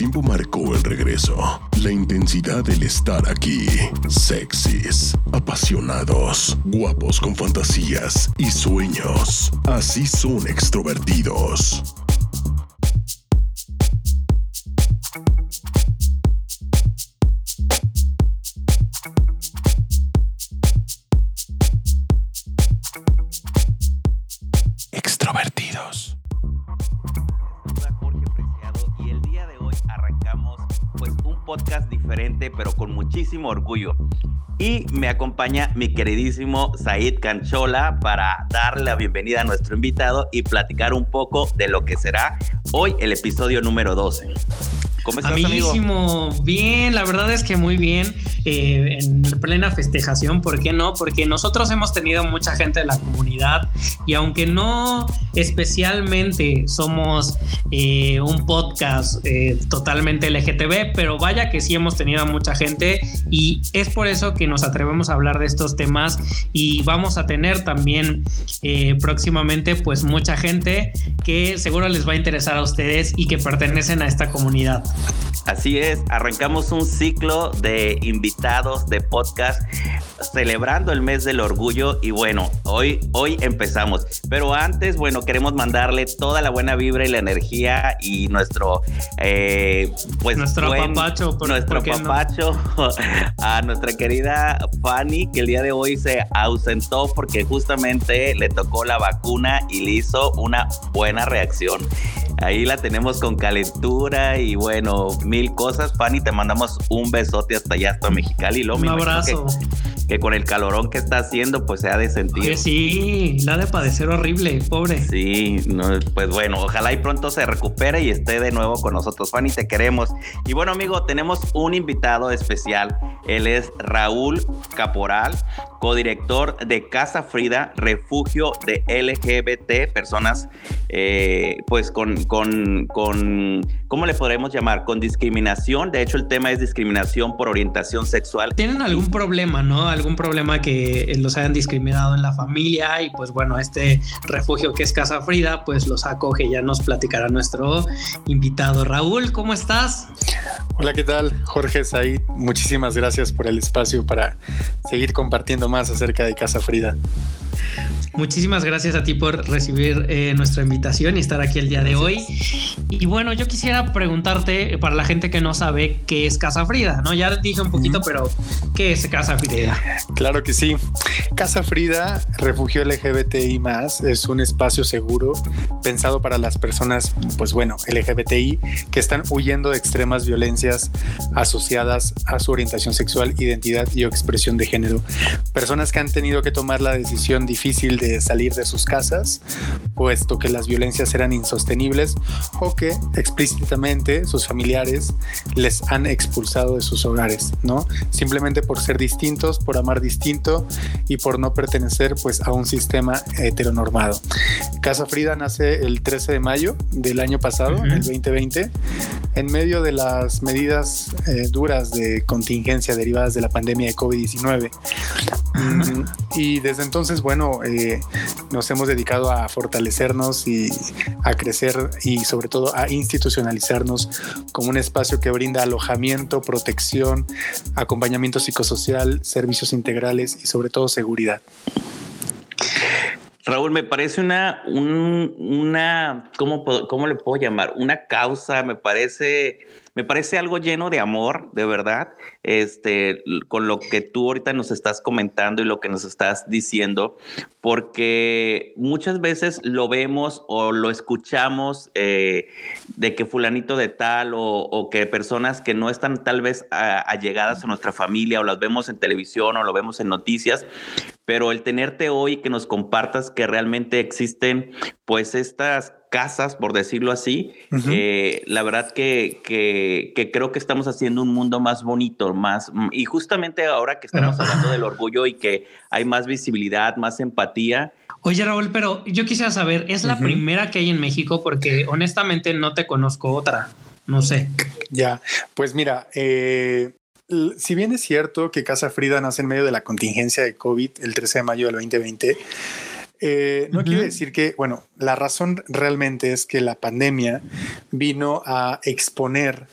tiempo marcó el regreso. La intensidad del estar aquí. Sexys, apasionados, guapos con fantasías y sueños. Así son extrovertidos. Muchísimo orgullo. Y me acompaña mi queridísimo Said Canchola para darle la bienvenida a nuestro invitado y platicar un poco de lo que será hoy el episodio número 12. ¿Cómo estás, Amiguísimo, bien, la verdad es que muy bien, eh, en plena festejación, ¿por qué no? Porque nosotros hemos tenido mucha gente de la comunidad y aunque no especialmente somos eh, un podcast eh, totalmente LGTB, pero vaya que sí hemos tenido mucha gente y es por eso que nos atrevemos a hablar de estos temas y vamos a tener también próximamente pues mucha gente que seguro les va a interesar a ustedes y que pertenecen a esta comunidad. Así es, arrancamos un ciclo de invitados de podcast celebrando el mes del orgullo y bueno, hoy, hoy empezamos. Pero antes, bueno, queremos mandarle toda la buena vibra y la energía y nuestro, eh, pues, nuestro papacho, nuestro papacho a nuestra querida Fanny, que el día de hoy se ausentó porque justamente le tocó la vacuna y le hizo una buena reacción. Ahí la tenemos con calentura y bueno, mil cosas. Fanny, te mandamos un besote hasta allá, hasta Mexicali. un abrazo. Que, con el calorón que está haciendo, pues se ha de sentir. Que sí, la de padecer horrible, pobre. Sí, pues bueno, ojalá y pronto se recupere y esté de nuevo con nosotros. Fanny, te queremos. Y bueno, amigo, tenemos un invitado especial. Él es Raúl Caporal, codirector de Casa Frida, refugio de LGBT, personas eh, pues con, con, con, ¿cómo le podremos llamar? Con discriminación. De hecho, el tema es discriminación por orientación sexual. Tienen algún problema, ¿no? Algún problema que los hayan discriminado en la familia y pues bueno, este refugio que es Casa Frida, pues los acoge. Ya nos platicará nuestro invitado. Raúl, ¿cómo estás? Hola, ¿qué tal? Jorge Said, muchísimas gracias por el espacio para seguir compartiendo más acerca de Casa Frida. Muchísimas gracias a ti por recibir eh, nuestra invitación y estar aquí el día de hoy. Y bueno, yo quisiera preguntarte para la gente que no sabe qué es Casa Frida, ¿no? Ya dije un poquito, pero ¿qué es Casa Frida? Claro que sí. Casa Frida, refugio LGBTI es un espacio seguro pensado para las personas, pues bueno, LGBTI que están huyendo de extremas violencias asociadas a su orientación sexual, identidad y expresión de género. Personas que han tenido que tomar la decisión difícil de salir de sus casas, puesto que las violencias eran insostenibles o que explícitamente sus familiares les han expulsado de sus hogares, ¿no? Simplemente por ser distintos, por amar distinto y por no pertenecer pues a un sistema heteronormado. Casa Frida nace el 13 de mayo del año pasado, el 2020, en medio de las medidas eh, duras de contingencia derivadas de la pandemia de COVID-19. Mm, y desde entonces, bueno, eh, nos hemos dedicado a fortalecernos y a crecer y sobre todo a institucionalizarnos como un espacio que brinda alojamiento, protección, acompañamiento psicosocial, servicios integrales y sobre todo seguridad. Raúl, me parece una, una, ¿cómo, ¿cómo le puedo llamar? Una causa, me parece me parece algo lleno de amor, de verdad, este, con lo que tú ahorita nos estás comentando y lo que nos estás diciendo, porque muchas veces lo vemos o lo escuchamos eh, de que fulanito de tal o, que personas que no están tal vez allegadas a nuestra familia o las vemos en televisión o lo vemos en noticias, pero el tenerte hoy que nos compartas que realmente existen pues estas casas, por decirlo así, eh, la verdad que, que, creo que estamos haciendo un mundo más bonito, más, y justamente ahora que estamos hablando del orgullo y que hay más visibilidad, más empatía. Oye Raúl, pero yo quisiera saber, ¿es la primera que hay en México? Porque honestamente no te conozco otra, no sé. Ya, pues mira, eh, si bien es cierto que Casa Frida nace en medio de la contingencia de COVID el 13 de mayo del 2020, Eh, no quiere decir que, bueno, la razón realmente es que la pandemia vino a exponer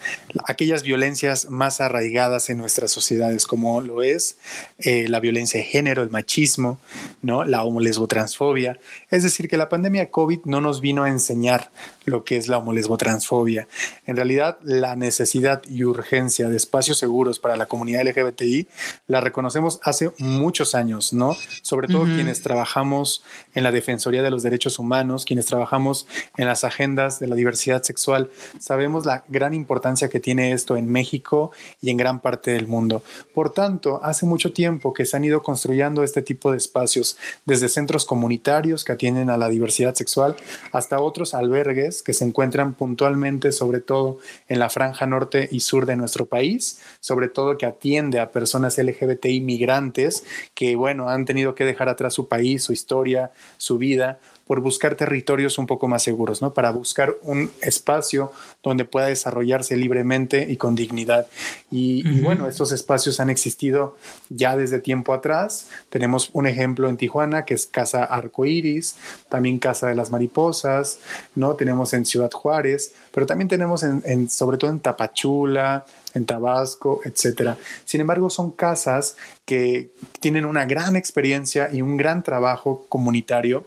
aquellas violencias más arraigadas en nuestras sociedades, como lo es eh, la violencia de género, el machismo, ¿no? la homolesbotransfobia. Es decir, que la pandemia COVID no nos vino a enseñar lo que es la homolesbotransfobia. En realidad, la necesidad y urgencia de espacios seguros para la comunidad LGBTI la reconocemos hace muchos años, ¿no? Sobre todo quienes trabajamos en la Defensoría de los Derechos Humanos, quienes trabajamos en las agendas de la diversidad sexual, sabemos la gran importancia que tiene esto en México y en gran parte del mundo. Por tanto, hace mucho tiempo que se han ido construyendo este tipo de espacios, desde centros comunitarios que atienden a la diversidad sexual hasta otros albergues que se encuentran puntualmente, sobre todo en la franja norte y sur de nuestro país, sobre todo que atiende a personas LGBTI migrantes que, bueno, han tenido que dejar atrás su país, su historia, su vida por buscar territorios un poco más seguros, ¿no? Para buscar un espacio donde pueda desarrollarse libremente y con dignidad. Y, bueno, estos espacios han existido ya desde tiempo atrás. Tenemos un ejemplo en Tijuana que es Casa Arcoiris, también Casa de las Mariposas, ¿no? Tenemos en Ciudad Juárez, pero también tenemos en, sobre todo en Tapachula, en Tabasco, etcétera. Sin embargo, son casas que tienen una gran experiencia y un gran trabajo comunitario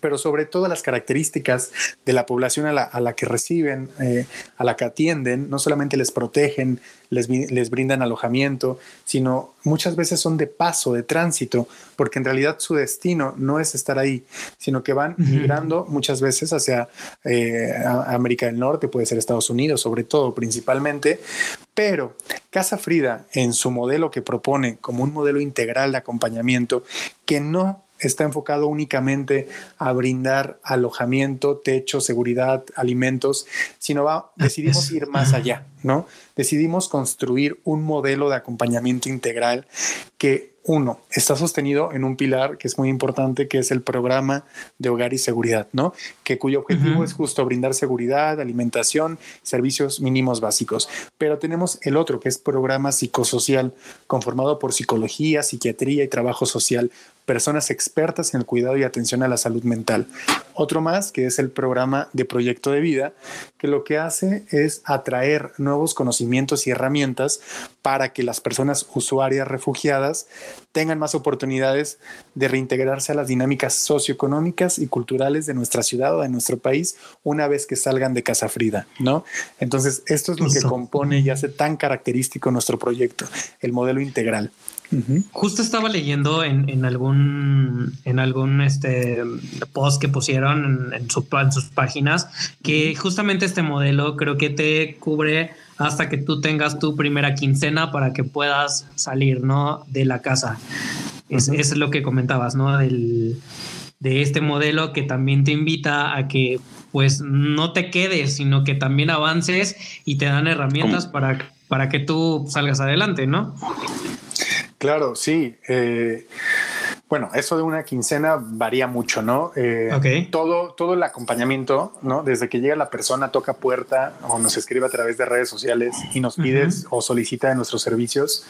pero sobre todo las características de la población a la, que reciben, eh, a la que atienden, no solamente les protegen, les, les, brindan alojamiento, sino muchas veces son de paso, de tránsito, porque en realidad su destino no es estar ahí, sino que van migrando muchas veces hacia eh, América del Norte, puede ser Estados Unidos, sobre todo, principalmente, pero Casa Frida, en su modelo que propone como un modelo integral de acompañamiento, que no está enfocado únicamente a brindar alojamiento, techo, seguridad, alimentos, sino va, decidimos ir más allá, ¿no? Decidimos construir un modelo de acompañamiento integral que uno, está sostenido en un pilar que es muy importante, que es el programa de hogar y seguridad, ¿no? Que cuyo objetivo es justo brindar seguridad, alimentación, servicios mínimos básicos. Pero tenemos el otro, que es programa psicosocial, conformado por psicología, psiquiatría y trabajo social, personas expertas en el cuidado y atención a la salud mental. Otro más, que es el programa de proyecto de vida, que lo que hace es atraer nuevos conocimientos y herramientas para que las personas usuarias refugiadas tengan más oportunidades de reintegrarse a las dinámicas socioeconómicas y culturales de nuestra ciudad o de nuestro país una vez que salgan de Casa Frida, ¿no? Entonces, esto es lo que compone y hace tan característico nuestro proyecto, el modelo integral. Justo estaba leyendo en, algún en algún este post que pusieron en, sus páginas que justamente este modelo creo que te cubre hasta que tú tengas tu primera quincena para que puedas salir ¿no? de la casa. Es, es lo que comentabas, ¿no? Del, de este modelo que también te invita a que pues no te quedes, sino que también avances y te dan herramientas para, para que tú salgas adelante, ¿no? Claro, sí. Eh, bueno, eso de una quincena varía mucho, ¿no? Eh, todo, todo el acompañamiento, ¿no? Desde que llega la persona, toca puerta o nos escribe a través de redes sociales y nos pides o solicita de nuestros servicios,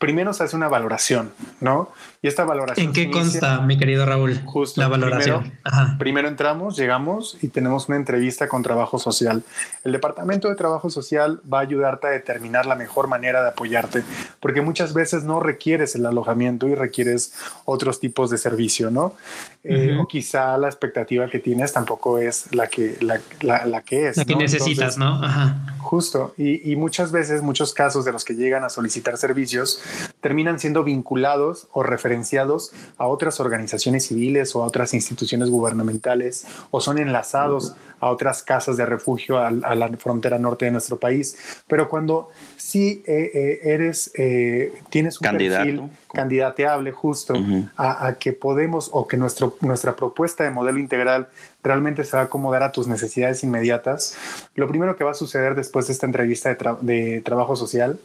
primero se hace una valoración, ¿no? Y esta valoración. ¿En qué consta, mi querido Raúl? Justo. La valoración. Primero, entramos, llegamos y tenemos una entrevista con trabajo social. El departamento de trabajo social va a ayudarte a determinar la mejor manera de apoyarte, porque muchas veces no requieres el alojamiento y requieres otros tipos de servicio, ¿no? Eh, o quizá la expectativa que tienes tampoco es la que, la, la, que es. La que necesitas, ¿no? Ajá. Justo. Y, y muchas veces, muchos casos de los que llegan a solicitar servicios, terminan siendo vinculados o referenciados a otras organizaciones civiles o a otras instituciones gubernamentales o son enlazados a otras casas de refugio a, la frontera norte de nuestro país. Pero cuando sí eh, eh, eres, eh, tienes un Candidato. perfil candidateable justo a, a, que podemos o que nuestro, nuestra propuesta de modelo integral realmente se va a acomodar a tus necesidades inmediatas, lo primero que va a suceder después de esta entrevista de, trabajo social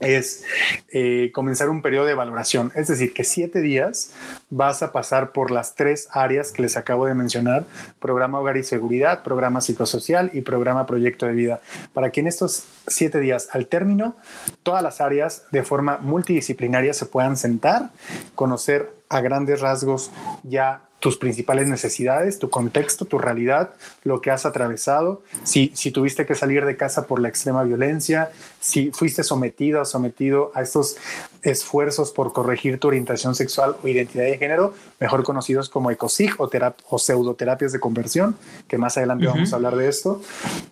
es eh, comenzar un periodo de valoración. Es decir, que siete días vas a pasar por las tres áreas que les acabo de mencionar, programa hogar y seguridad, programa psicosocial y programa proyecto de vida, para que en estos siete días al término todas las áreas de forma multidisciplinaria se puedan sentar, conocer a grandes rasgos ya tus principales necesidades, tu contexto, tu realidad, lo que has atravesado, si, si tuviste que salir de casa por la extrema violencia, si fuiste sometida o sometido a estos esfuerzos por corregir tu orientación sexual o identidad de género, mejor conocidos como ECOSIG o, o pseudoterapias de conversión, que más adelante vamos a hablar de esto.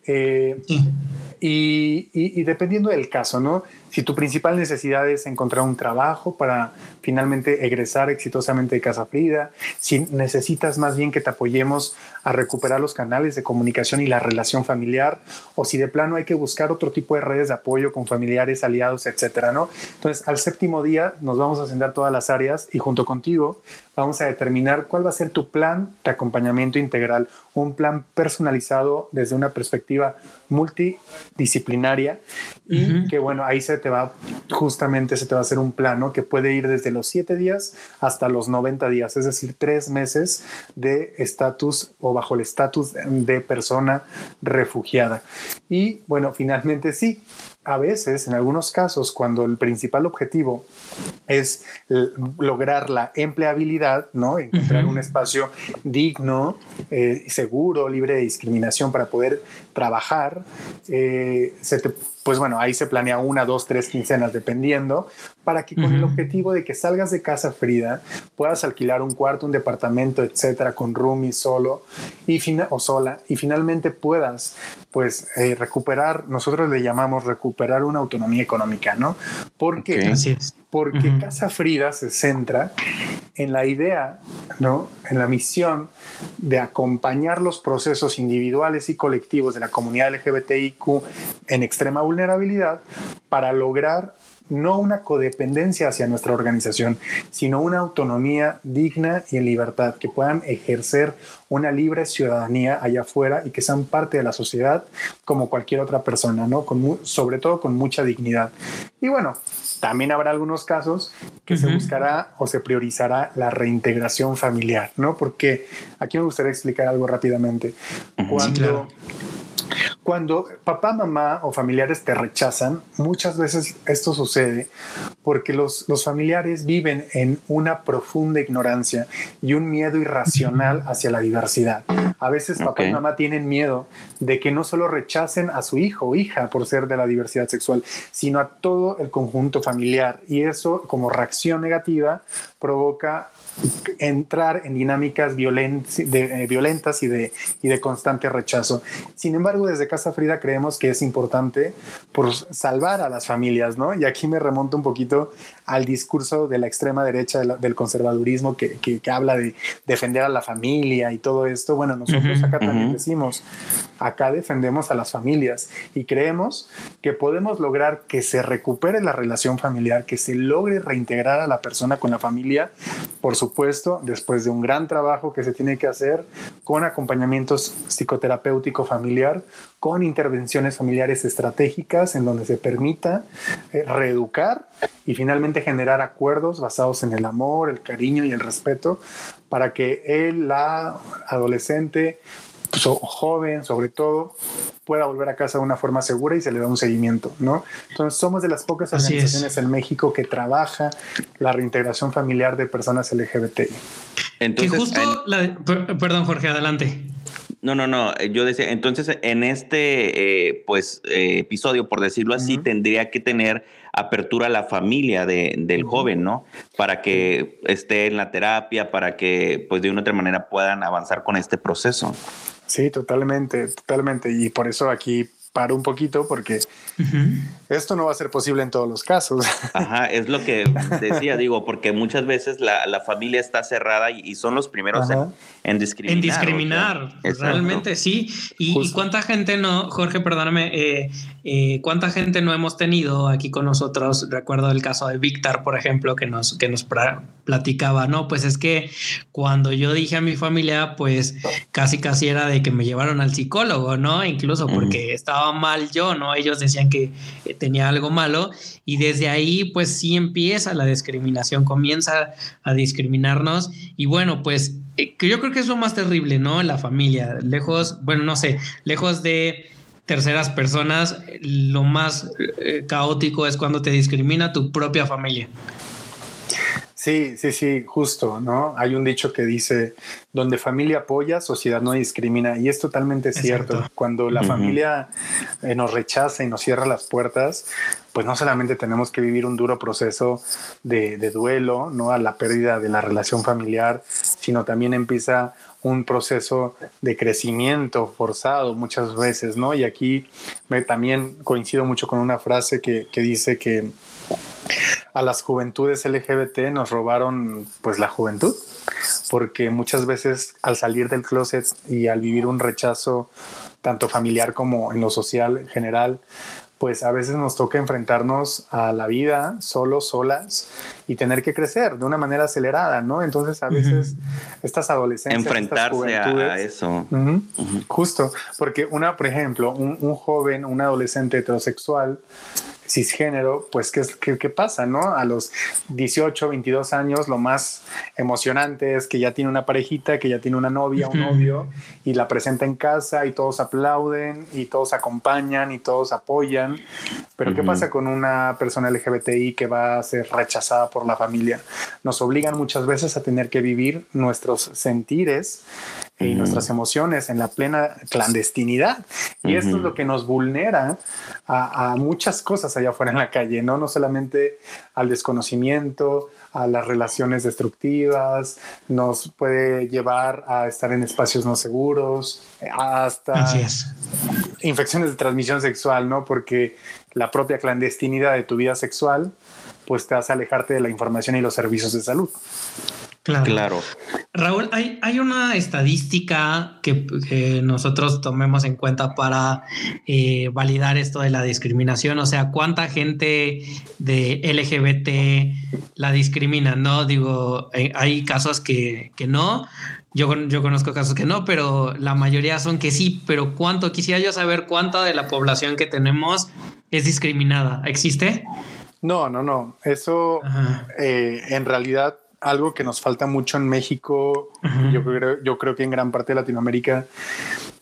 Eh, y, y, dependiendo del caso, ¿no? Si tu principal necesidad es encontrar un trabajo para finalmente egresar exitosamente de Casa Frida, si necesitas más bien que te apoyemos a recuperar los canales de comunicación y la relación familiar, o si de plano hay que buscar otro tipo de redes de apoyo con familiares, aliados, etcétera, ¿no? Entonces, al séptimo día nos vamos a sentar todas las áreas y junto contigo vamos a determinar cuál va a ser tu plan de acompañamiento integral, un plan personalizado desde una perspectiva multidisciplinaria y que bueno, ahí se te va, justamente se te va a hacer un plano que puede ir desde los siete días hasta los 90 días, es decir, tres meses de estatus o bajo el estatus de persona refugiada. Y bueno, finalmente sí, a veces, en algunos casos, cuando el principal objetivo es lograr la empleabilidad, ¿no? Encontrar un espacio digno, eh, seguro, libre de discriminación para poder trabajar, eh, se te pues bueno, ahí se planea una, dos, tres quincenas dependiendo, para que con el objetivo de que salgas de casa Frida, puedas alquilar un cuarto, un departamento, etcétera, con roomie solo y o sola, y finalmente puedas, pues, eh, recuperar, nosotros le llamamos recuperar una autonomía económica, ¿no? Porque, Así porque Casa Frida se centra en la idea, ¿no? En la misión de acompañar los procesos individuales y colectivos de la comunidad LGBTIQ en extrema vulnerabilidad para lograr no una codependencia hacia nuestra organización, sino una autonomía digna y en libertad, que puedan ejercer una libre ciudadanía allá afuera y que sean parte de la sociedad como cualquier otra persona, ¿no? Con, sobre todo con mucha dignidad. Y bueno, también habrá algunos casos que se buscará o se priorizará la reintegración familiar, ¿no? Porque aquí me gustaría explicar algo rápidamente. Cuando cuando papá, mamá o familiares te rechazan, muchas veces esto sucede porque los, los familiares viven en una profunda ignorancia y un miedo irracional hacia la diversidad. A veces papá y mamá tienen miedo de que no solo rechacen a su hijo o hija por ser de la diversidad sexual, sino a todo el conjunto familiar. Y eso, como reacción negativa, provoca entrar en dinámicas eh, violentas y de, y de constante rechazo. Sin embargo, desde Casa Frida creemos que es importante por salvar a las familias, ¿no? Y aquí me remonto un poquito al discurso de la extrema derecha del conservadurismo que, que, habla de defender a la familia y todo esto. Bueno, nosotros acá también decimos, acá defendemos a las familias y creemos que podemos lograr que se recupere la relación familiar, que se logre reintegrar a la persona con la familia, por supuesto, después de un gran trabajo que se tiene que hacer con acompañamientos psicoterapéutico familiar, con intervenciones familiares estratégicas en donde se permita eh, reeducar y finalmente generar acuerdos basados en el amor, el cariño y el respeto para que él, la adolescente, pues, joven sobre todo, pueda volver a casa de una forma segura y se le da un seguimiento, ¿no? Entonces somos de las pocas organizaciones en México que trabaja la reintegración familiar de personas LGBTI. Entonces, justo perdón Jorge, adelante. No, no, no. Eh, yo decía, entonces en este eh, pues eh, episodio, por decirlo así, tendría que tener apertura a la familia de, del joven, ¿no? Para que esté en la terapia, para que pues de una u otra manera puedan avanzar con este proceso. Sí, totalmente, totalmente. Y por eso aquí paro un poquito porque esto no va a ser posible en todos los casos. Ajá, es lo que decía, digo, porque muchas veces la, la familia está cerrada y, son los primeros en, discriminar. En discriminar, realmente sí. Y, cuánta gente no, Jorge, perdóname, eh, eh, cuánta gente no hemos tenido aquí con nosotros. Recuerdo el caso de Víctor, por ejemplo, que nos, que nos platicaba, no, pues es que cuando yo dije a mi familia, pues casi casi era de que me llevaron al psicólogo, ¿no? Incluso porque estaba mal yo, ¿no? Ellos decían que eh, tenía algo malo y desde ahí pues sí empieza la discriminación, comienza a discriminarnos y bueno, pues eh, yo creo que es lo más terrible, ¿no? La familia, lejos, bueno, no sé, lejos de terceras personas, lo más eh, caótico es cuando te discrimina tu propia familia. Sí, sí, sí, justo, ¿no? Hay un dicho que dice, donde familia apoya, sociedad no discrimina, y es totalmente cierto. Cuando la familia eh, nos rechaza y nos cierra las puertas, pues no solamente tenemos que vivir un duro proceso de, de duelo, ¿no? A la pérdida de la relación familiar, sino también empieza un proceso de crecimiento forzado muchas veces, ¿no? Y aquí me, también coincido mucho con una frase que, que dice que a las juventudes LGBT nos robaron pues la juventud, porque muchas veces al salir del closet y al vivir un rechazo tanto familiar como en lo social en general, pues a veces nos toca enfrentarnos a la vida solos, solas y tener que crecer de una manera acelerada, ¿no? Entonces a veces estas adolescencias... Enfrentarse a eso. Justo, porque una, por ejemplo, un, un joven, un adolescente heterosexual, cisgénero, pues ¿qué, qué, qué pasa, no? A los 18, 22 años, lo más emocionante es que ya tiene una parejita, que ya tiene una novia, un novio, y la presenta en casa y todos aplauden y todos acompañan y todos apoyan. Pero ¿qué pasa con una persona LGBTI que va a ser rechazada por la familia? Nos obligan muchas veces a tener que vivir nuestros sentires y nuestras emociones en la plena clandestinidad. Y esto es lo que nos vulnera a, a, muchas cosas allá afuera en la calle, ¿no? No solamente al desconocimiento, a las relaciones destructivas, nos puede llevar a estar en espacios no seguros, hasta infecciones de transmisión sexual, ¿no? Porque la propia clandestinidad de tu vida sexual, pues te hace alejarte de la información y los servicios de salud. Claro. claro. Raúl, hay, hay una estadística que, que, nosotros tomemos en cuenta para eh, validar esto de la discriminación. O sea, cuánta gente de LGBT la discrimina, ¿no? Digo, hay, hay casos que, que no. Yo, yo conozco casos que no, pero la mayoría son que sí. Pero cuánto, quisiera yo saber cuánta de la población que tenemos es discriminada. ¿Existe? No, no, no. Eso eh, en realidad algo que nos falta mucho en México, yo, creo, yo creo que en gran parte de Latinoamérica,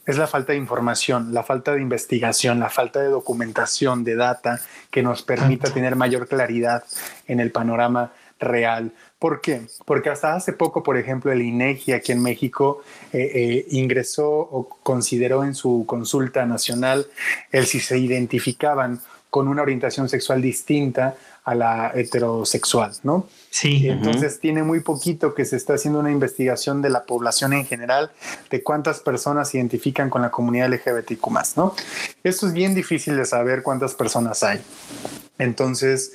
es la falta de información, la falta de investigación, la falta de documentación, de data que nos permita tener mayor claridad en el panorama real. ¿Por qué? Porque hasta hace poco, por ejemplo, el INEGI aquí en México eh, eh, ingresó o consideró en su consulta nacional el si se identificaban con una orientación sexual distinta a la heterosexual, ¿no? Sí. Entonces tiene muy poquito que se está haciendo una investigación de la población en general, de cuántas personas se identifican con la comunidad LGBTQ ¿no? Esto es bien difícil de saber cuántas personas hay. Entonces,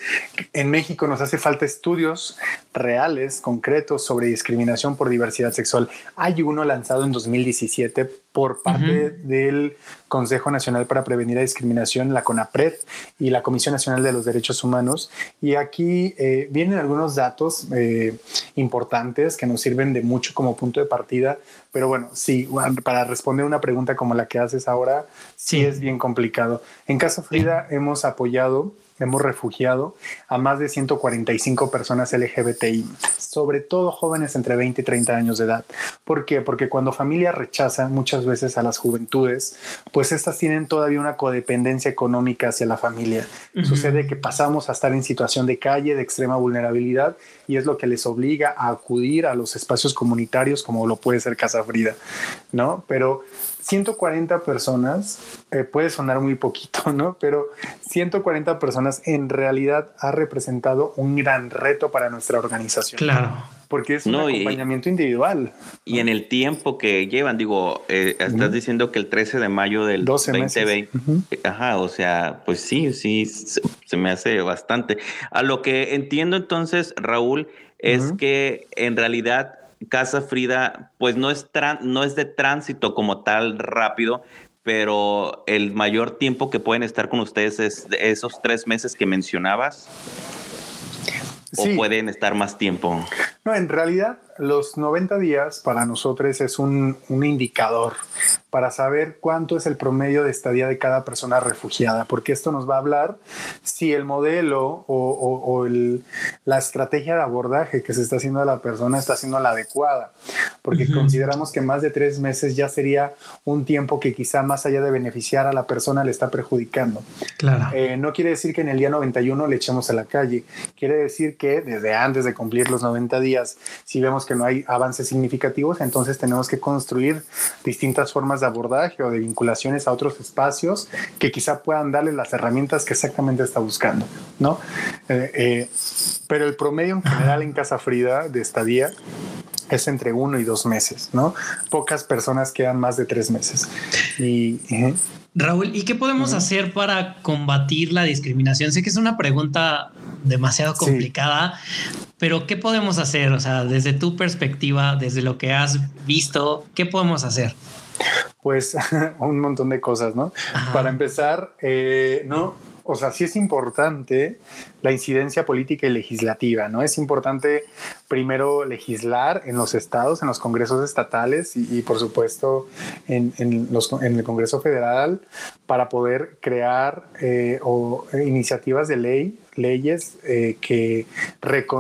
en México nos hace falta estudios reales, concretos sobre discriminación por diversidad sexual. Hay uno lanzado en 2017 por parte del Consejo Nacional para Prevenir la Discriminación, la CONAPRED y la Comisión Nacional de los Derechos Humanos. Y aquí eh, vienen algunos datos eh, importantes que nos sirven de mucho como punto de partida. Pero bueno, sí, para responder una pregunta como la que haces ahora, sí, sí es bien complicado. En caso Frida, sí. hemos apoyado hemos refugiado a más de 145 personas LGBTI, sobre todo jóvenes entre 20 y 30 años de edad. ¿Por qué? Porque cuando familia rechaza muchas veces a las juventudes, pues estas tienen todavía una codependencia económica hacia la familia. Uh -huh. Sucede que pasamos a estar en situación de calle, de extrema vulnerabilidad, y es lo que les obliga a acudir a los espacios comunitarios como lo puede ser Casa Frida, ¿no? Pero 140 personas, eh, puede sonar muy poquito, ¿no? Pero 140 personas en realidad ha representado un gran reto para nuestra organización. Claro. Porque es un no, acompañamiento y, individual. Y en el tiempo que llevan, digo, eh, estás uh -huh. diciendo que el 13 de mayo del 2020, uh -huh. ajá, o sea, pues sí, sí, se, se, me hace bastante. A lo que entiendo entonces, Raúl, es uh -huh. que en realidad Casa Frida, pues no es, no es de tránsito como tal rápido, pero el mayor tiempo que pueden estar con ustedes es de esos tres meses que mencionabas. Sí. ¿O pueden estar más tiempo? No, en realidad los 90 días para nosotros es un, indicador para saber cuánto es el promedio de estadía de cada persona refugiada, porque esto nos va a hablar si el modelo o, la estrategia de abordaje que se está haciendo a la persona está siendo la adecuada, porque consideramos que más de tres meses ya sería un tiempo que quizá más allá de beneficiar a la persona le está perjudicando. Claro. Eh, no quiere decir que en el día 91 le echemos a la calle, quiere decir que desde antes de cumplir los 90 días, si vemos que no hay avances significativos, entonces tenemos que construir distintas formas de abordaje o de vinculaciones a otros espacios que quizá puedan darle las herramientas que exactamente está buscando, ¿no? Eh, eh, pero el promedio en general en Casa Frida de estadía es entre uno y dos meses, ¿no? Pocas personas quedan más de tres meses. Y, Raúl, ¿y qué podemos hacer para combatir la discriminación? Sé que es una pregunta demasiado complicada, pero ¿qué podemos hacer? O sea, desde tu perspectiva, desde lo que has visto, ¿qué podemos hacer? Pues un montón de cosas, ¿no? Para empezar, eh, no, o sea, sí es importante la incidencia política y legislativa, ¿no? Es importante primero legislar en los estados, en los congresos estatales y, por supuesto en, los, en, el Congreso Federal para poder crear eh, o, iniciativas de ley leyes eh, que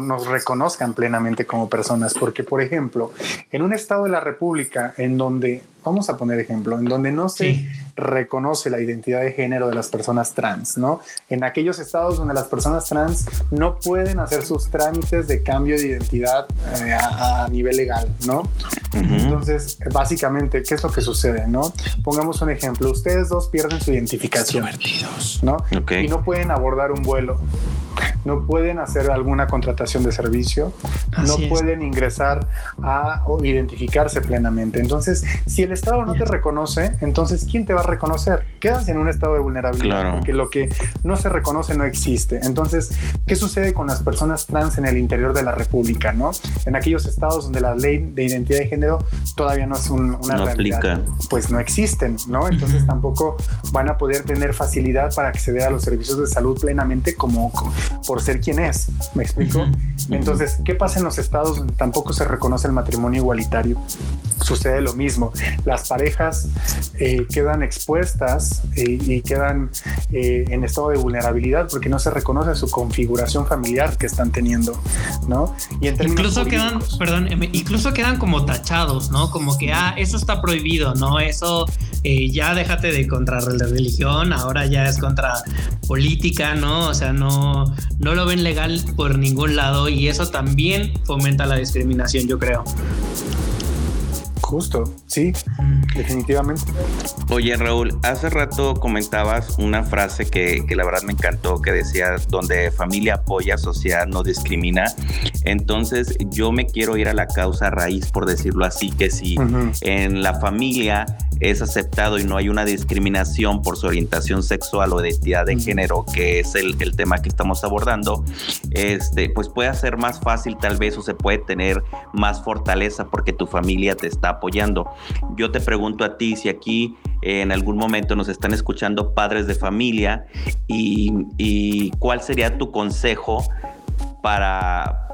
nos reconozcan plenamente como personas. Porque, por ejemplo, en un estado de la República en donde, vamos a poner ejemplo, en donde no se reconoce la identidad de género de las personas trans, ¿no? En aquellos estados donde las personas trans no pueden hacer sus trámites de cambio de identidad eh, a, nivel legal, ¿no? Entonces, básicamente, ¿qué es lo que sucede, no? Pongamos un ejemplo. Ustedes dos pierden su identificación, ¿no? Y no pueden abordar un vuelo no pueden hacer alguna contratación de servicio, no pueden ingresar a o identificarse plenamente. Entonces, si el Estado no te reconoce, entonces ¿quién te va a reconocer? Quedas en un estado de vulnerabilidad porque lo que no se reconoce no existe. Entonces, ¿qué sucede con las personas trans en el interior de la República, no? En aquellos estados donde la ley de identidad de género todavía no es una realidad, pues no existen, ¿no? Entonces tampoco van a poder tener facilidad para acceder a los servicios de salud plenamente como por ser quien es. ¿Me explico? Entonces, ¿qué pasa en los estados donde tampoco se reconoce el matrimonio igualitario? Sucede lo mismo. Las parejas eh, quedan expuestas eh, y quedan eh, en estado de vulnerabilidad porque no se reconoce su configuración familiar que están teniendo, ¿no? Y incluso quedan, perdón, incluso quedan como tachados, ¿no? Como que, ah, eso está prohibido, ¿no? Eso ya déjate de contra la religión, ahora ya es contra política, ¿no? O sea, no, no lo ven legal por ningún lado y eso también fomenta la discriminación, yo creo. Justo, sí, definitivamente. Oye, Raúl, hace rato comentabas una frase que, la verdad me encantó, que decía, donde familia apoya, sociedad no discrimina. Entonces, yo me quiero ir a la causa raíz, por decirlo así, que si en la familia es aceptado y no hay una discriminación por su orientación sexual o identidad de género, que es el, el, tema que estamos abordando, este, pues puede ser más fácil tal vez o se puede tener más fortaleza porque tu familia te está apoyando. Yo te pregunto a ti si aquí en algún momento nos están escuchando padres de familia y, y cuál sería tu consejo para,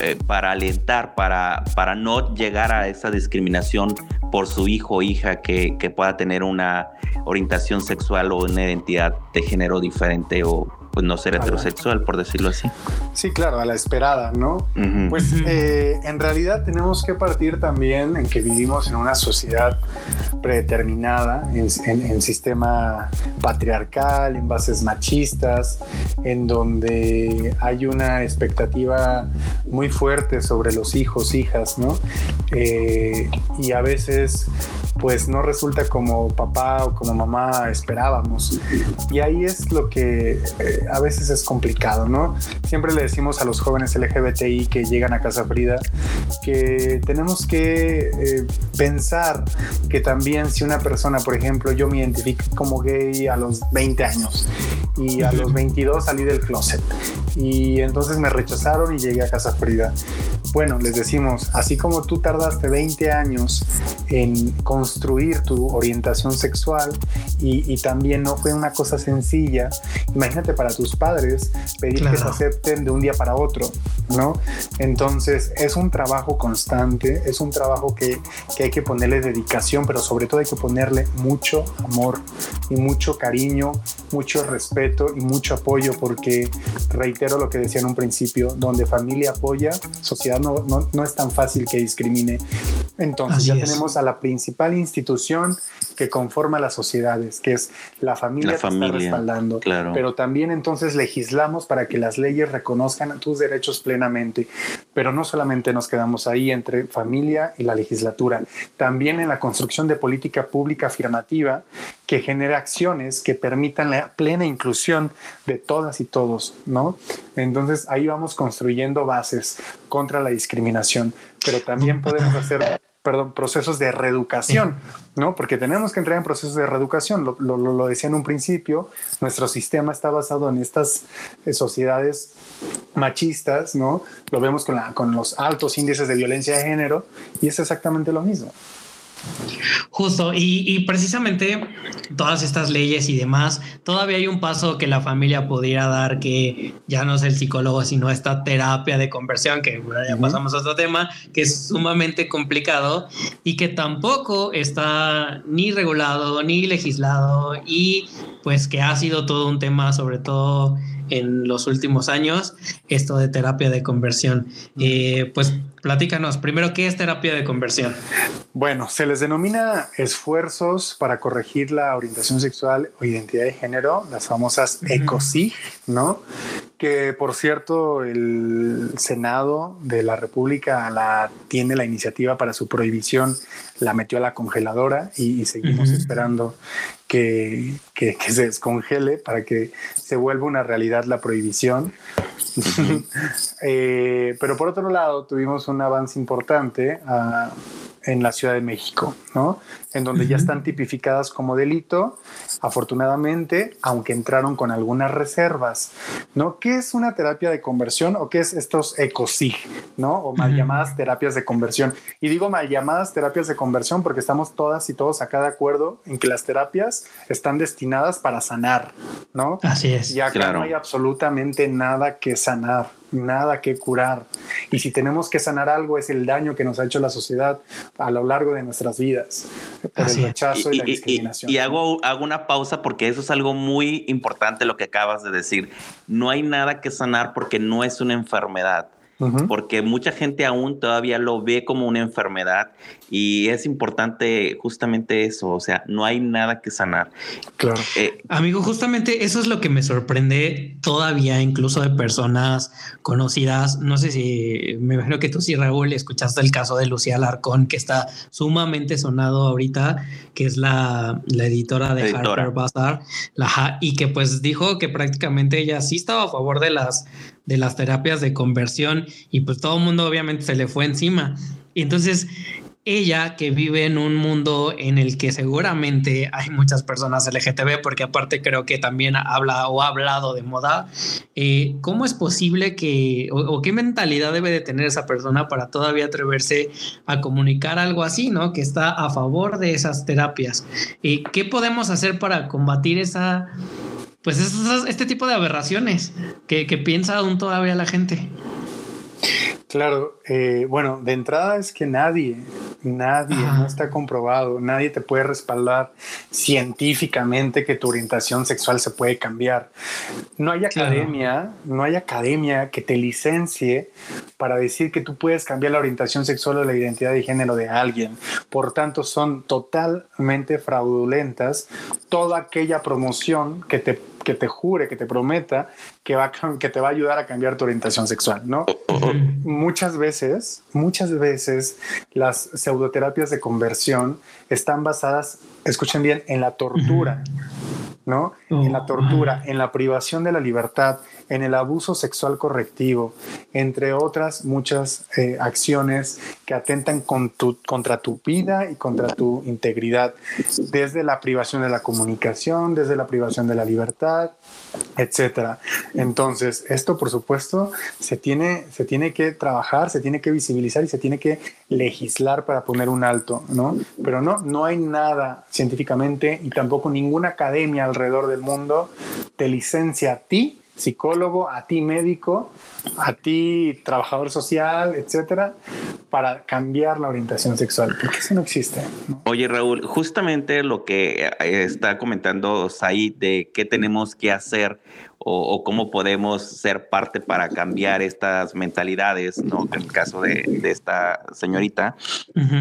eh, para alentar, para, para no llegar a esa discriminación por su hijo o hija que, que pueda tener una orientación sexual o una identidad de género diferente o pues no ser heterosexual, por decirlo así. Sí, claro, a la esperada, ¿no? Pues eh, en realidad tenemos que partir también en que vivimos en una sociedad predeterminada, en, sistema patriarcal, en bases machistas, en donde hay una expectativa muy fuerte sobre los hijos, hijas, ¿no? Eh, y a veces pues no resulta como papá o como mamá esperábamos. Y ahí es lo que eh, a veces es complicado, ¿no? Siempre le decimos a los jóvenes LGBTI que llegan a Casa Frida que tenemos que eh, pensar que también si una persona, por ejemplo, yo me identifico como gay a los 20 años y a los 22 salí del closet y entonces me rechazaron y llegué a Casa Frida. Bueno, les decimos, así como tú tardaste 20 años en construir construir tu orientación sexual y, también no fue una cosa sencilla. Imagínate para tus padres pedir que se acepten de un día para otro, ¿no? Entonces es un trabajo constante, es un trabajo que, que hay que ponerle dedicación, pero sobre todo hay que ponerle mucho amor y mucho cariño, mucho respeto y mucho apoyo, porque reitero lo que decía en un principio, donde familia apoya, sociedad no, no, no es tan fácil que discrimine. Entonces ya tenemos a la principal institución que conforma las sociedades, que es la familia, que está respaldando. Pero también entonces legislamos para que las leyes reconozcan tus derechos plenamente. Pero no solamente nos quedamos ahí entre familia y la legislatura, también en la construcción de política pública afirmativa que genere acciones que permitan la plena inclusión de todas y todos, ¿no? Entonces ahí vamos construyendo bases contra la discriminación, pero también podemos hacer perdón, procesos de reeducación, ¿no? Porque tenemos que entrar en procesos de reeducación. Lo, lo, decía en un principio, nuestro sistema está basado en estas eh, sociedades machistas, ¿no? Lo vemos con, la, con los altos índices de violencia de género y es exactamente lo mismo. Justo, y, precisamente todas estas leyes y demás, todavía hay un paso que la familia pudiera dar que ya no es el psicólogo, sino esta terapia de conversión, que ya pasamos a otro tema, que es sumamente complicado y que tampoco está ni regulado ni legislado y pues que ha sido todo un tema, sobre todo en los últimos años, esto de terapia de conversión. Eh, pues Platícanos, primero, ¿qué es terapia de conversión? Bueno, se les denomina esfuerzos para corregir la orientación sexual o identidad de género, las famosas ECOSIG, ¿no? Que por cierto, el Senado de la República la tiene la iniciativa para su prohibición, la metió a la congeladora y, seguimos esperando que, que, se descongele para que se vuelva una realidad la prohibición. Eh, pero por otro lado, tuvimos un avance importante ah, en la Ciudad de México, ¿no? En donde ya están tipificadas como delito, afortunadamente, aunque entraron con algunas reservas, ¿no? ¿Qué es una terapia de conversión o qué es estos ECOSIG, ¿no? O mal llamadas terapias de conversión. Y digo mal llamadas terapias de conversión porque estamos todas y todos acá de acuerdo en que las terapias están destinadas para sanar, ¿no? Así es. Y acá no hay absolutamente nada que sanar nada que curar. Y si tenemos que sanar algo, es el daño que nos ha hecho la sociedad a lo largo de nuestras vidas por el rechazo y, la discriminación. Y, hago, hago una pausa porque eso es algo muy importante lo que acabas de decir. No hay nada que sanar porque no es una enfermedad porque mucha gente aún todavía lo ve como una enfermedad y es importante justamente eso, o sea, no hay nada que sanar. Claro. Eh, Amigo, justamente eso es lo que me sorprende todavía, incluso de personas conocidas. No sé si me imagino que tú sí, Raúl, escuchaste el caso de Lucía Larcón, que está sumamente sonado ahorita, que es la, editora de Harper Bazaar, la, y que pues dijo que prácticamente ella sí estaba a favor de las de las terapias de conversión y pues todo el mundo obviamente se le fue encima. Y entonces ella que vive en un mundo en el que seguramente hay muchas personas LGTB, porque aparte creo que también habla o ha hablado de moda, eh, ¿cómo es posible que, o, qué mentalidad debe de tener esa persona para todavía atreverse a comunicar algo así, ¿no? Que está a favor de esas terapias. ¿Y ¿Qué podemos hacer para combatir esa pues es, este tipo de aberraciones que, piensa aún todavía la gente. Claro, eh, bueno, de entrada es que nadie, nadie, no está comprobado, nadie te puede respaldar científicamente que tu orientación sexual se puede cambiar. No hay academia, no hay academia que te licencie para decir que tú puedes cambiar la orientación sexual o la identidad de género de alguien. Por tanto, son totalmente fraudulentas toda aquella promoción que te que te jure, que te prometa que, va, que te va a ayudar a cambiar tu orientación sexual, ¿no? Muchas veces, muchas veces las pseudoterapias de conversión están basadas, escuchen bien, en la tortura. ¿no? En la tortura, en la privación de la libertad, en el abuso sexual correctivo, entre otras muchas eh, acciones que atentan contra tu vida y contra tu integridad, desde la privación de la comunicación, desde la privación de la libertad, etcétera. Entonces, esto por supuesto se tiene, se tiene que trabajar, se tiene que visibilizar y se tiene que legislar para poner un alto, ¿no? Pero no, no hay nada científicamente y tampoco ninguna academia alrededor del mundo te licencia a ti psicólogo, a ti médico, a ti trabajador social, etcétera, para cambiar la orientación sexual, porque eso no existe. Oye, Raúl, justamente lo que eh, está comentando Said de qué tenemos que hacer o, cómo podemos ser parte para cambiar estas mentalidades, ¿no? En el caso de, esta señorita,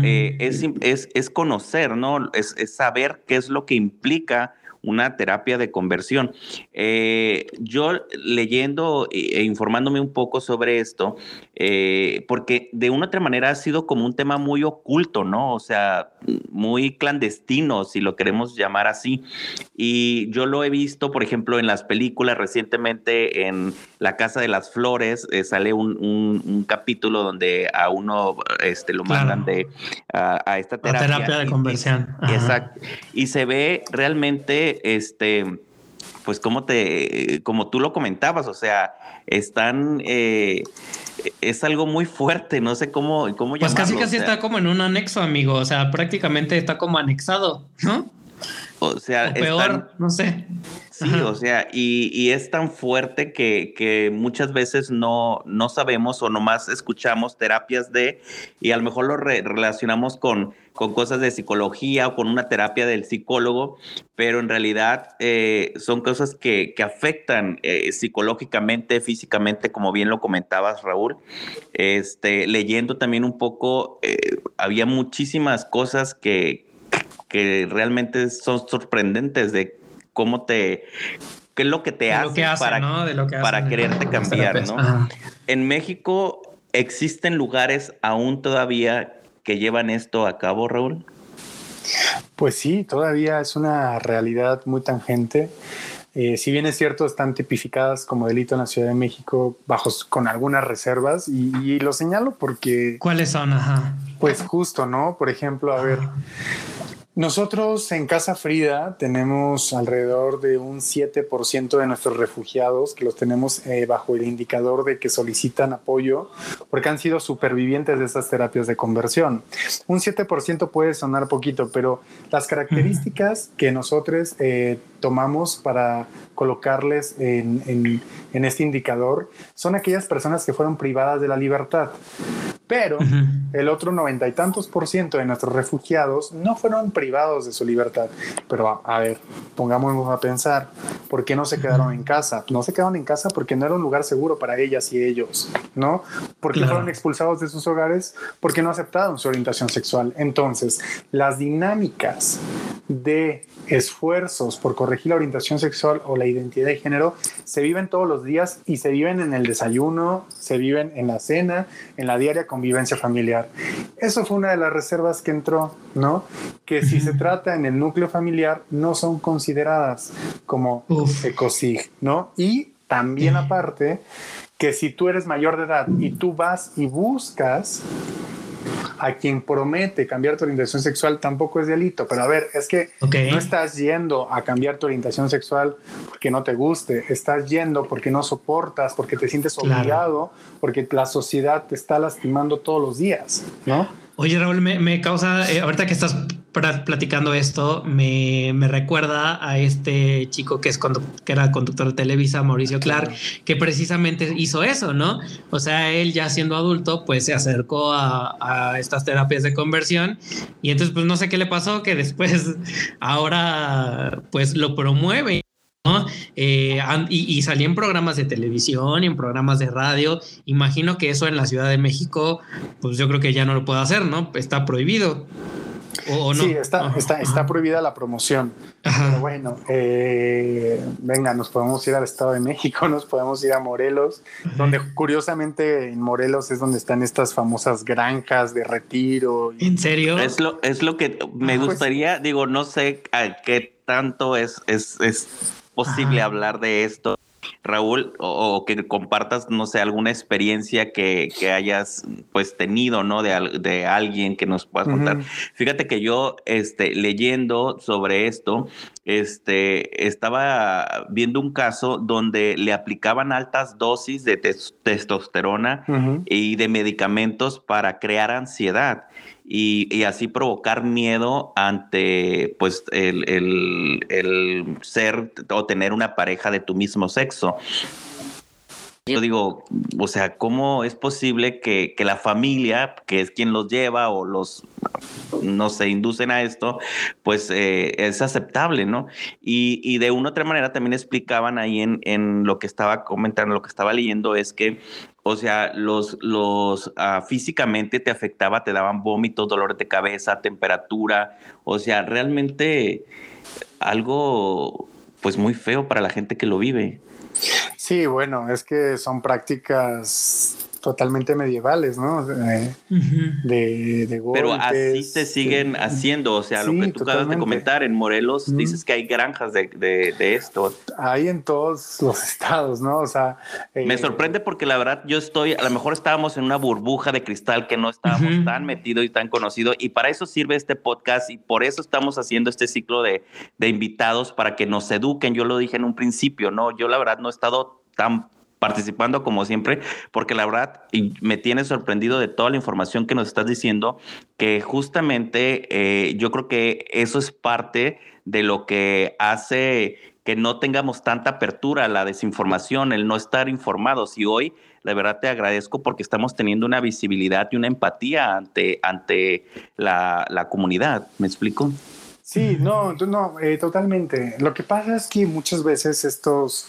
eh, es, es, es, conocer, ¿no? Es, es saber qué es lo que implica una terapia de conversión. Eh, yo leyendo e informándome un poco sobre esto, eh, porque de una otra manera ha sido como un tema muy oculto, ¿no? O sea, muy clandestino, si lo queremos llamar así. Y yo lo he visto, por ejemplo, en las películas recientemente en La Casa de las Flores, eh, sale un, capítulo donde a uno este, lo mandan de, a, esta terapia. terapia de conversión. exacto. Y se ve realmente este, pues como te, como tú lo comentabas, o sea, están, eh, es algo muy fuerte, no sé cómo, cómo Pues casi casi está como en un anexo, amigo, o sea, prácticamente está como anexado, ¿no? O sea, peor, no sé. Sí, o sea, y, es tan fuerte que, muchas veces no, no sabemos o nomás escuchamos terapias de, y a lo mejor lo relacionamos con, con cosas de psicología o con una terapia del psicólogo, pero en realidad eh, son cosas que, afectan eh, psicológicamente, físicamente, como bien lo comentabas, Raúl. Este, leyendo también un poco, eh, había muchísimas cosas que, que realmente son sorprendentes de cómo te, qué es lo que te hace para, para quererte cambiar, ¿no? En México existen lugares aún todavía que llevan esto a cabo, Raúl. Pues sí, todavía es una realidad muy tangente. Eh, si bien es cierto, están tipificadas como delito en la Ciudad de México bajos con algunas reservas y, lo señalo porque... ¿Cuáles son? Ajá. Pues justo, ¿no? Por ejemplo, a ver, nosotros en Casa Frida tenemos alrededor de un 7% de nuestros refugiados que los tenemos eh, bajo el indicador de que solicitan apoyo porque han sido supervivientes de estas terapias de conversión. Un 7% puede sonar poquito, pero las características que nosotros eh, tomamos para colocarles en, este indicador son aquellas personas que fueron privadas de la libertad. Pero el otro noventa y tantos por ciento de nuestros refugiados no fueron privados de su libertad. Pero a, ver, pongámonos a pensar, ¿por qué no se quedaron en casa? No se quedaron en casa porque no era un lugar seguro para ellas y ellos, ¿no? Porque fueron expulsados de sus hogares porque no aceptaron su orientación sexual. Entonces, las dinámicas de esfuerzos por corregir la orientación sexual o la identidad de género se viven todos los días y se viven en el desayuno, se viven en la cena, en la diaria convivencia familiar. Eso fue una de las reservas que entró, ¿no? Que si se trata en el núcleo familiar no son consideradas como ecosig, ¿no? Y también aparte que si tú eres mayor de edad y tú vas y buscas a quien promete cambiar tu orientación sexual tampoco es delito. Pero a ver, es que no estás yendo a cambiar tu orientación sexual porque no te guste, estás yendo porque no soportas, porque te sientes obligado, porque la sociedad te está lastimando todos los días, ¿no? Oye, Raúl, me, causa, eh, ahorita que estás platicando esto, me, recuerda a este chico que, es que era conductor de Televisa, Mauricio Clark, que precisamente hizo eso, ¿no? O sea, él ya siendo adulto, pues se acercó a, a estas terapias de conversión y entonces, pues no sé qué le pasó, que después ahora, pues lo promueve ¿no? Eh, y, salí en programas de televisión y en programas de radio. Imagino que eso en la Ciudad de México, pues yo creo que ya no lo puedo hacer, ¿no? Está prohibido. ¿O no? Sí, está, está, está prohibida la promoción. Pero bueno, eh, venga, nos podemos ir al Estado de México, nos podemos ir a Morelos, donde curiosamente en Morelos es donde están estas famosas granjas de retiro. ¿En serio? Es lo, es lo que me pues gustaría, digo, no sé a qué tanto es, es, es posible hablar de esto Raúl, o, que compartas, no sé, alguna experiencia que, hayas pues tenido, ¿no? De, de, alguien que nos puedas contar. Fíjate que yo, este, leyendo sobre esto, este, estaba viendo un caso donde le aplicaban altas dosis de testosterona y de medicamentos para crear ansiedad y, así provocar miedo ante pues el, el, ser o tener una pareja de tu mismo sexo. Yo digo, o sea, ¿cómo es posible que, que, la familia, que es quien los lleva o los, no se inducen a esto, pues eh, es aceptable, ¿no? Y, y, de una u otra manera también explicaban ahí en, en lo que estaba comentando, lo que estaba leyendo, es que o sea, los, los ah, físicamente te afectaba, te daban vómitos, dolores de cabeza, temperatura. O sea, realmente algo pues muy feo para la gente que lo vive. Sí, bueno, es que son prácticas totalmente medievales, ¿no? De, de, Pero así se siguen haciendo, o sea, lo que tú acabas de comentar, en Morelos dices que hay granjas de, de, esto. Hay en todos los estados, ¿no? O sea... Me eh, sorprende porque la verdad yo estoy, a lo mejor estábamos en una burbuja de cristal que no estábamos tan metidos y tan conocidos y para eso sirve este podcast y por eso estamos haciendo este ciclo de, de invitados para que nos eduquen. Yo lo dije en un principio, ¿no? Yo la verdad no he estado tan participando como siempre, porque la verdad me tiene sorprendido de toda la información que nos estás diciendo, que justamente eh, yo creo que eso es parte de lo que hace que no tengamos tanta apertura a la desinformación, el no estar informados. Y hoy, la verdad, te agradezco porque estamos teniendo una visibilidad y una empatía ante, ante la, la comunidad. ¿Me explico? Sí, no, no, eh, totalmente. Lo que pasa es que muchas veces estos,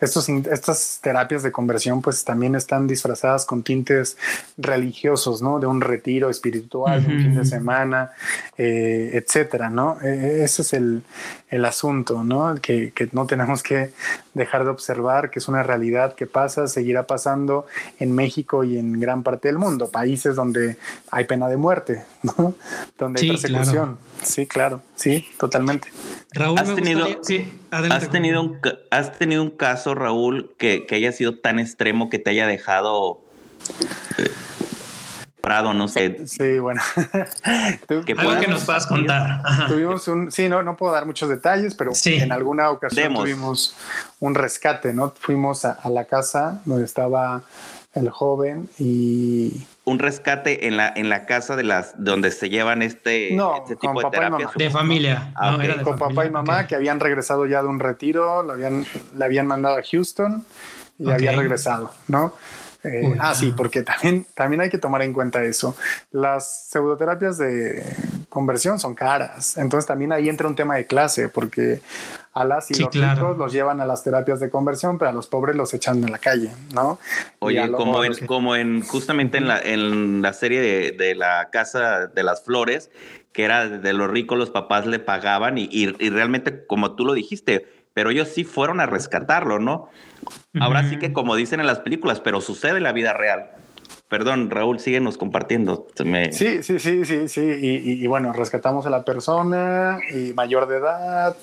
estos, estas terapias de conversión pues también están disfrazadas con tintes religiosos, ¿no? De un retiro espiritual, de un fin de semana, eh, etcétera, ¿no? E, e, ese es el, el asunto, ¿no? Que, que, no tenemos que dejar de observar, que es una realidad que pasa, seguirá pasando en México y en gran parte del mundo, países donde hay pena de muerte, ¿no? Donde hay persecución. Sí, claro, sí, totalmente. Raúl, ¿has tenido, has, tenido un, ¿has tenido un caso, Raúl, que, que, haya sido tan extremo que te haya dejado eh, parado, no sé? Sí, bueno. que Algo que nos puedas contar. Tuvimos un, sí, no, no puedo dar muchos detalles, pero en alguna ocasión tuvimos un rescate, ¿no? Fuimos a la casa donde estaba el joven y un rescate en la en la casa de las donde se llevan este, este tipo de terapias de familia. Ah, con papá y mamá que habían regresado ya de un retiro lo habían le habían mandado a Houston y había regresado no eh, ah, sí, porque también, también hay que tomar en cuenta eso. Las pseudoterapias de conversión son caras, entonces también ahí entra un tema de clase, porque a las y los ricos los llevan a las terapias de conversión, pero a los pobres los echan en la calle, ¿no? Oye, como en, como en justamente en la, en la serie de, de, la Casa de las Flores, que era de los ricos, los papás le pagaban y, y, y realmente, como tú lo dijiste, pero ellos sí fueron a rescatarlo, ¿no? Ahora sí que como dicen en las películas, pero sucede en la vida real. Perdón, Raúl, síguenos compartiendo. Sí, sí, sí, sí, sí. Y, y, bueno, rescatamos a la persona y mayor de edad,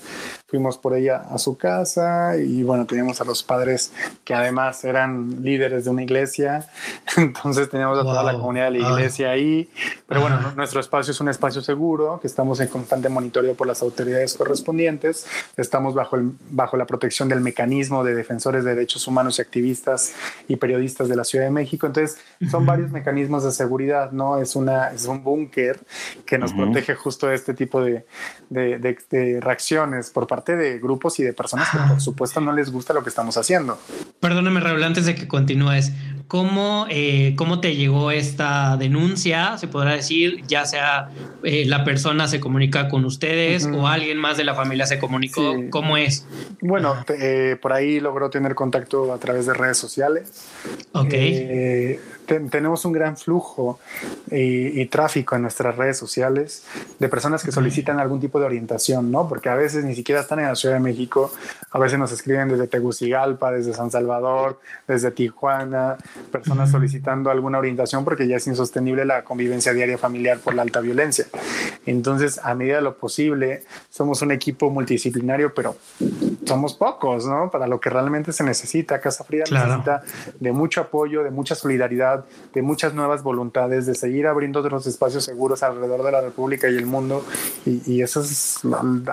fuimos por ella a su casa y bueno, teníamos a los padres que además eran líderes de una iglesia, entonces teníamos a toda la comunidad de la iglesia ahí. Pero bueno, nuestro espacio es un espacio seguro, que estamos en constante monitoreo por las autoridades correspondientes, estamos bajo, el, bajo la protección del mecanismo de defensores de derechos humanos y activistas y periodistas de la Ciudad de México. Entonces, son varios mecanismos de seguridad, ¿no? Es, una, es un búnker que nos protege justo de este tipo de, de, reacciones por parte de grupos y de personas que por supuesto no les gusta lo que estamos haciendo. Perdóname, Raúl, antes de que continúes, ¿cómo, eh, ¿cómo te llegó esta denuncia? Se podrá decir, ya sea eh, la persona se comunica con ustedes o alguien más de la familia se comunicó. ¿Cómo es? Bueno, eh, por ahí logró tener contacto a través de redes sociales. Ok tenemos un gran flujo y, tráfico en nuestras redes sociales de personas que solicitan algún tipo de orientación, ¿no? Porque a veces ni siquiera están en la Ciudad de México, a veces nos escriben desde Tegucigalpa, desde San Salvador, desde Tijuana, personas solicitando alguna orientación porque ya es insostenible la convivencia diaria familiar por la alta violencia. Entonces, a medida de lo posible, somos un equipo multidisciplinario, pero somos pocos, ¿no? Para lo que realmente se necesita. Casa Frida necesita de mucho apoyo, de mucha solidaridad de muchas nuevas voluntades, de seguir abriendo otros espacios seguros alrededor de la República y el mundo. Y, eso es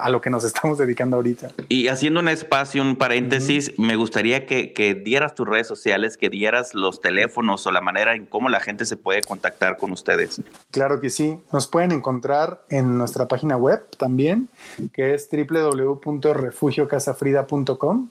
a lo que nos estamos dedicando ahorita. Y haciendo un espacio, un paréntesis, me gustaría que, que, dieras tus redes sociales, que dieras los teléfonos o la manera en cómo la gente se puede contactar con ustedes. Claro que sí. Nos pueden encontrar en nuestra página web también, que es www.refugiocasafrida.com.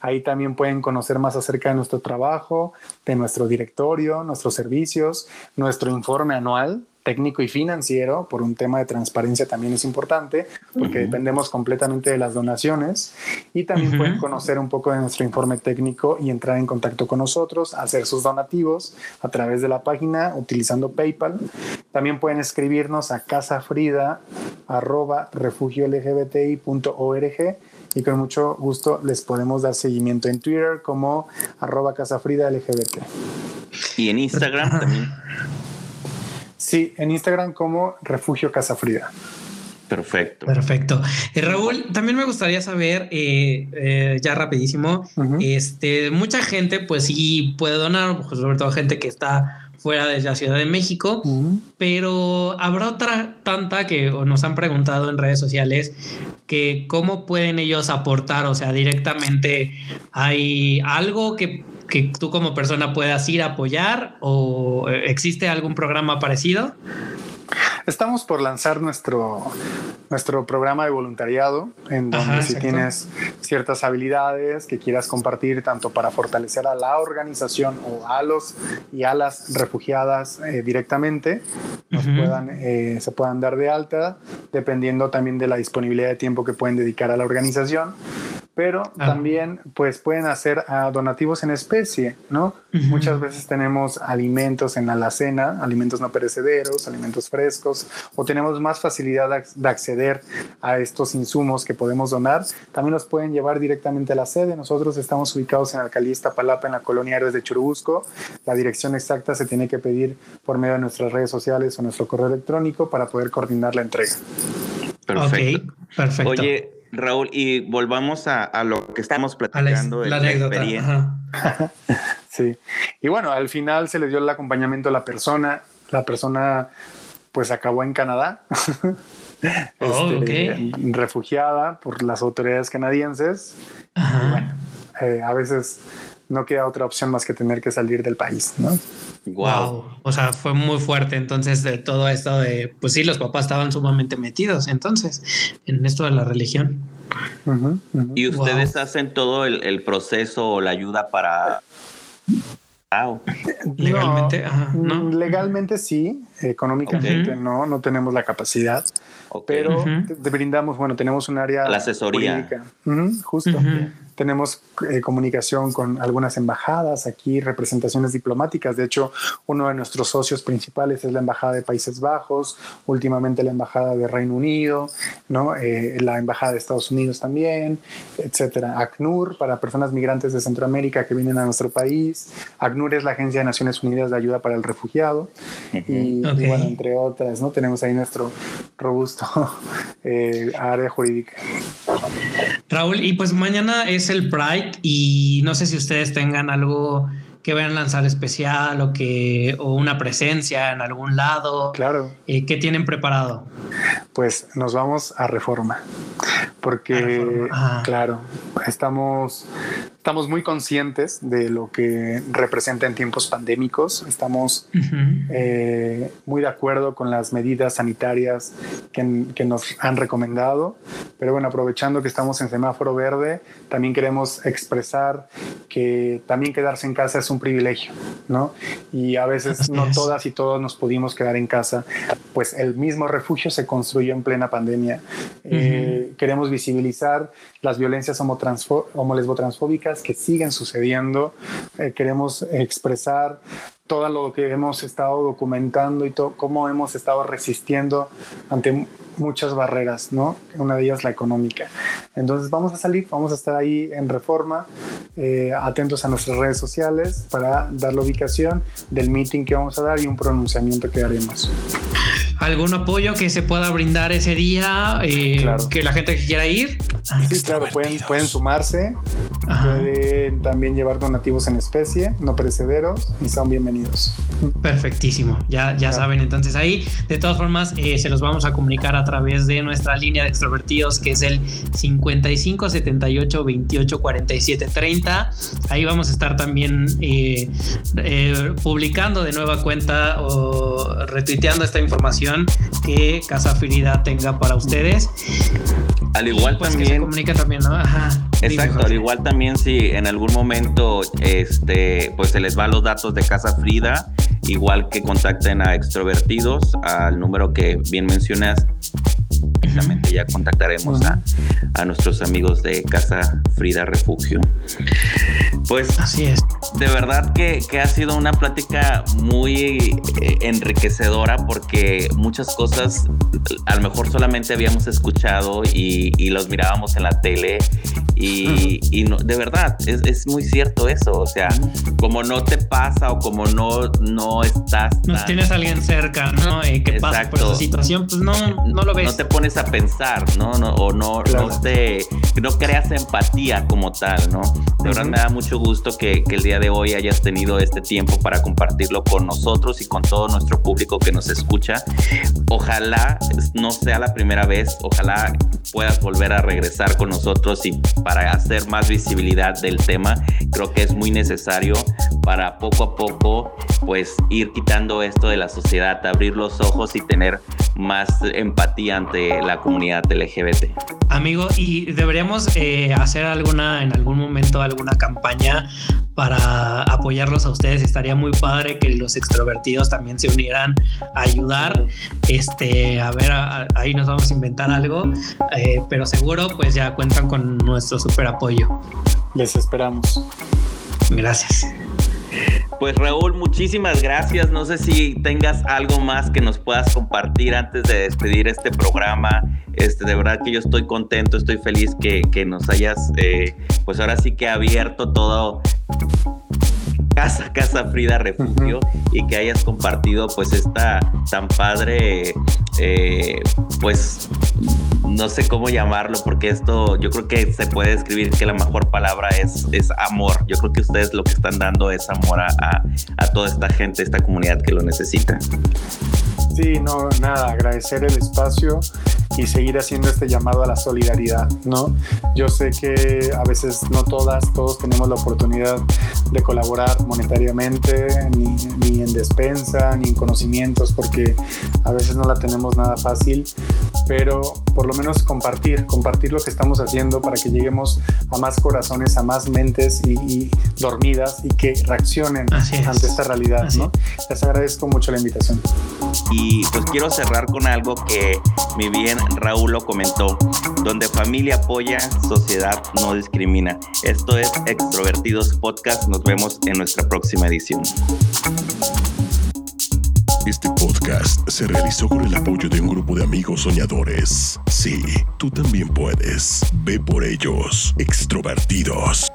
Ahí también pueden conocer más acerca de nuestro trabajo, de nuestro directorio, nuestros servicios, nuestro informe anual técnico y financiero, por un tema de transparencia también es importante, porque dependemos completamente de las donaciones, y también pueden conocer un poco de nuestro informe técnico y entrar en contacto con nosotros, hacer sus donativos a través de la página utilizando PayPal. También pueden escribirnos a casafrida.refugiolgbti.org y con mucho gusto les podemos dar seguimiento en Twitter como arroba casafridalgbt. Y en Instagram también. Sí, en Instagram como Refugio Casafrida. Perfecto. Perfecto. Eh, Raúl, también me gustaría saber, eh, eh, ya rapidísimo, este, mucha gente pues sí puede donar, pues, sobre todo gente que está fuera de la Ciudad de México, pero habrá otra tanta que nos han preguntado en redes sociales que cómo pueden ellos aportar, o sea, directamente hay algo que, que tú como persona puedas ir a apoyar o existe algún programa parecido. Estamos por lanzar nuestro, nuestro programa de voluntariado, en donde si tienes ciertas habilidades que quieras compartir tanto para fortalecer a la organización o a los y a las refugiadas eh, directamente, puedan, eh, se puedan dar de alta, dependiendo también de la disponibilidad de tiempo que pueden dedicar a la organización pero ah. también pues pueden hacer ah, donativos en especie, ¿no? Muchas veces tenemos alimentos en la alacena, alimentos no perecederos, alimentos frescos, o tenemos más facilidad de acceder a estos insumos que podemos donar. También los pueden llevar directamente a la sede. Nosotros estamos ubicados en Alcaldía Palapa, en la colonia Héroes de Churubusco. La dirección exacta se tiene que pedir por medio de nuestras redes sociales o nuestro correo electrónico para poder coordinar la entrega. Perfecto. perfecto. Oye, Raúl, y volvamos a, lo que estamos platicando la, de la, experiencia. sí. Y bueno, al final se le dio el acompañamiento a la persona. La persona pues acabó en Canadá. Oh, este, refugiada por las autoridades canadienses. Bueno, eh, a veces no queda otra opción más que tener que salir del país, ¿no? Wow. O sea, fue muy fuerte. Entonces, de todo esto de, pues sí, los papás estaban sumamente metidos entonces en esto de la religión. Y ustedes hacen todo el, proceso o la ayuda para. Legalmente, mm, legalmente sí, económicamente no, no tenemos la capacidad, pero te, brindamos, bueno, tenemos un área la asesoría, justo. Tenemos eh, comunicación con algunas embajadas aquí, representaciones diplomáticas. De hecho, uno de nuestros socios principales es la Embajada de Países Bajos, últimamente la Embajada de Reino Unido, ¿no? Eh, la Embajada de Estados Unidos también, etcétera. ACNUR para personas migrantes de Centroamérica que vienen a nuestro país. ACNUR es la Agencia de Naciones Unidas de Ayuda para el Refugiado. y, bueno, entre otras, ¿no? Tenemos ahí nuestro robusto eh, área jurídica. Raúl, y pues mañana es el Pride y no sé si ustedes tengan algo que vayan a lanzar especial o que o una presencia en algún lado. Claro. Eh, ¿Qué tienen preparado? Pues nos vamos a Reforma, porque claro, estamos estamos muy conscientes de lo que representa en tiempos pandémicos. Estamos eh, muy de acuerdo con las medidas sanitarias que, que, nos han recomendado. Pero bueno, aprovechando que estamos en semáforo verde, también queremos expresar que también quedarse en casa es un privilegio, ¿no? Y a veces no todas y todos nos pudimos quedar en casa, pues el mismo refugio se construyó en plena pandemia. Eh, queremos visibilizar las violencias homolesbotransfóbicas que siguen sucediendo. Eh, queremos expresar todo lo que hemos estado documentando y todo, cómo hemos estado resistiendo ante muchas barreras, ¿no? Una de ellas la económica. Entonces vamos a salir, vamos a estar ahí en reforma, eh, atentos a nuestras redes sociales para dar la ubicación del meeting que vamos a dar y un pronunciamiento que haremos algún apoyo que se pueda brindar ese día, eh, que la gente que quiera ir. Sí, claro, pueden, pueden sumarse, pueden también llevar donativos en especie, no perecederos, y son bienvenidos. Perfectísimo, ya, ya saben, entonces ahí, de todas formas, eh, se los vamos a comunicar a través de nuestra línea de extrovertidos, que es el 55 78 28 47 30. Ahí vamos a estar también eh, publicando de nueva cuenta o retuiteando esta información que Casa Ferida tenga para ustedes. Al igual pues, también. se comunica también, ¿no? Exacto, al igual también si en algún momento este, pues se les va los datos de Casa Frida, igual que contacten a extrovertidos al número que bien mencionas ya contactaremos a, a, nuestros amigos de Casa Frida Refugio. Pues así es. De verdad que, que ha sido una plática muy eh, enriquecedora porque muchas cosas a lo mejor solamente habíamos escuchado y, y los mirábamos en la tele y, y no, de verdad es, es, muy cierto eso. O sea, como no te pasa o como no, no estás. No tienes a alguien cerca, ¿no? Y que pasa por esa situación, pues no, no lo ves. No te pones a pensar, ¿no? no o no, no, te, no creas empatía como tal, ¿no? De verdad me da mucho gusto que, que, el día de hoy hayas tenido este tiempo para compartirlo con nosotros y con todo nuestro público que nos escucha. Ojalá no sea la primera vez, ojalá puedas volver a regresar con nosotros y para hacer más visibilidad del tema. Creo que es muy necesario para poco a poco pues ir quitando esto de la sociedad, abrir los ojos y tener más empatía ante la comunidad LGBT. Amigo, y deberíamos eh, hacer alguna, en algún momento, alguna campaña para apoyarlos a ustedes. Estaría muy padre que los extrovertidos también se unieran a ayudar. Este, a ver, ahí nos vamos a inventar algo, eh, pero seguro pues ya cuentan con nuestro super apoyo. Les esperamos. Gracias. Pues Raúl, muchísimas gracias. No sé si tengas algo más que nos puedas compartir antes de despedir este programa. Este, de verdad que yo estoy contento, estoy feliz que, que nos hayas, eh, pues ahora sí que abierto todo Casa, Casa Frida Refugio y que hayas compartido pues esta tan padre, eh, pues no sé cómo llamarlo porque esto yo creo que se puede describir que la mejor palabra es, es amor. Yo creo que ustedes lo que están dando es amor a, a, a toda esta gente, esta comunidad que lo necesita. Sí, no, nada, agradecer el espacio y seguir haciendo este llamado a la solidaridad, ¿no? Yo sé que a veces no todas, todos tenemos la oportunidad de colaborar monetariamente, ni, ni en despensa, ni en conocimientos, porque a veces no la tenemos nada fácil, pero por lo menos compartir, compartir lo que estamos haciendo para que lleguemos a más corazones, a más mentes y, dormidas y que reaccionen ante esta realidad, ¿no? Les agradezco mucho la invitación. Y pues quiero cerrar con algo que mi bien Raúl lo comentó, donde familia apoya, sociedad no discrimina. Esto es Extrovertidos Podcast, nos vemos en nuestra próxima edición. Este podcast se realizó con el apoyo de un grupo de amigos soñadores. Sí, tú también puedes. Ve por ellos, extrovertidos.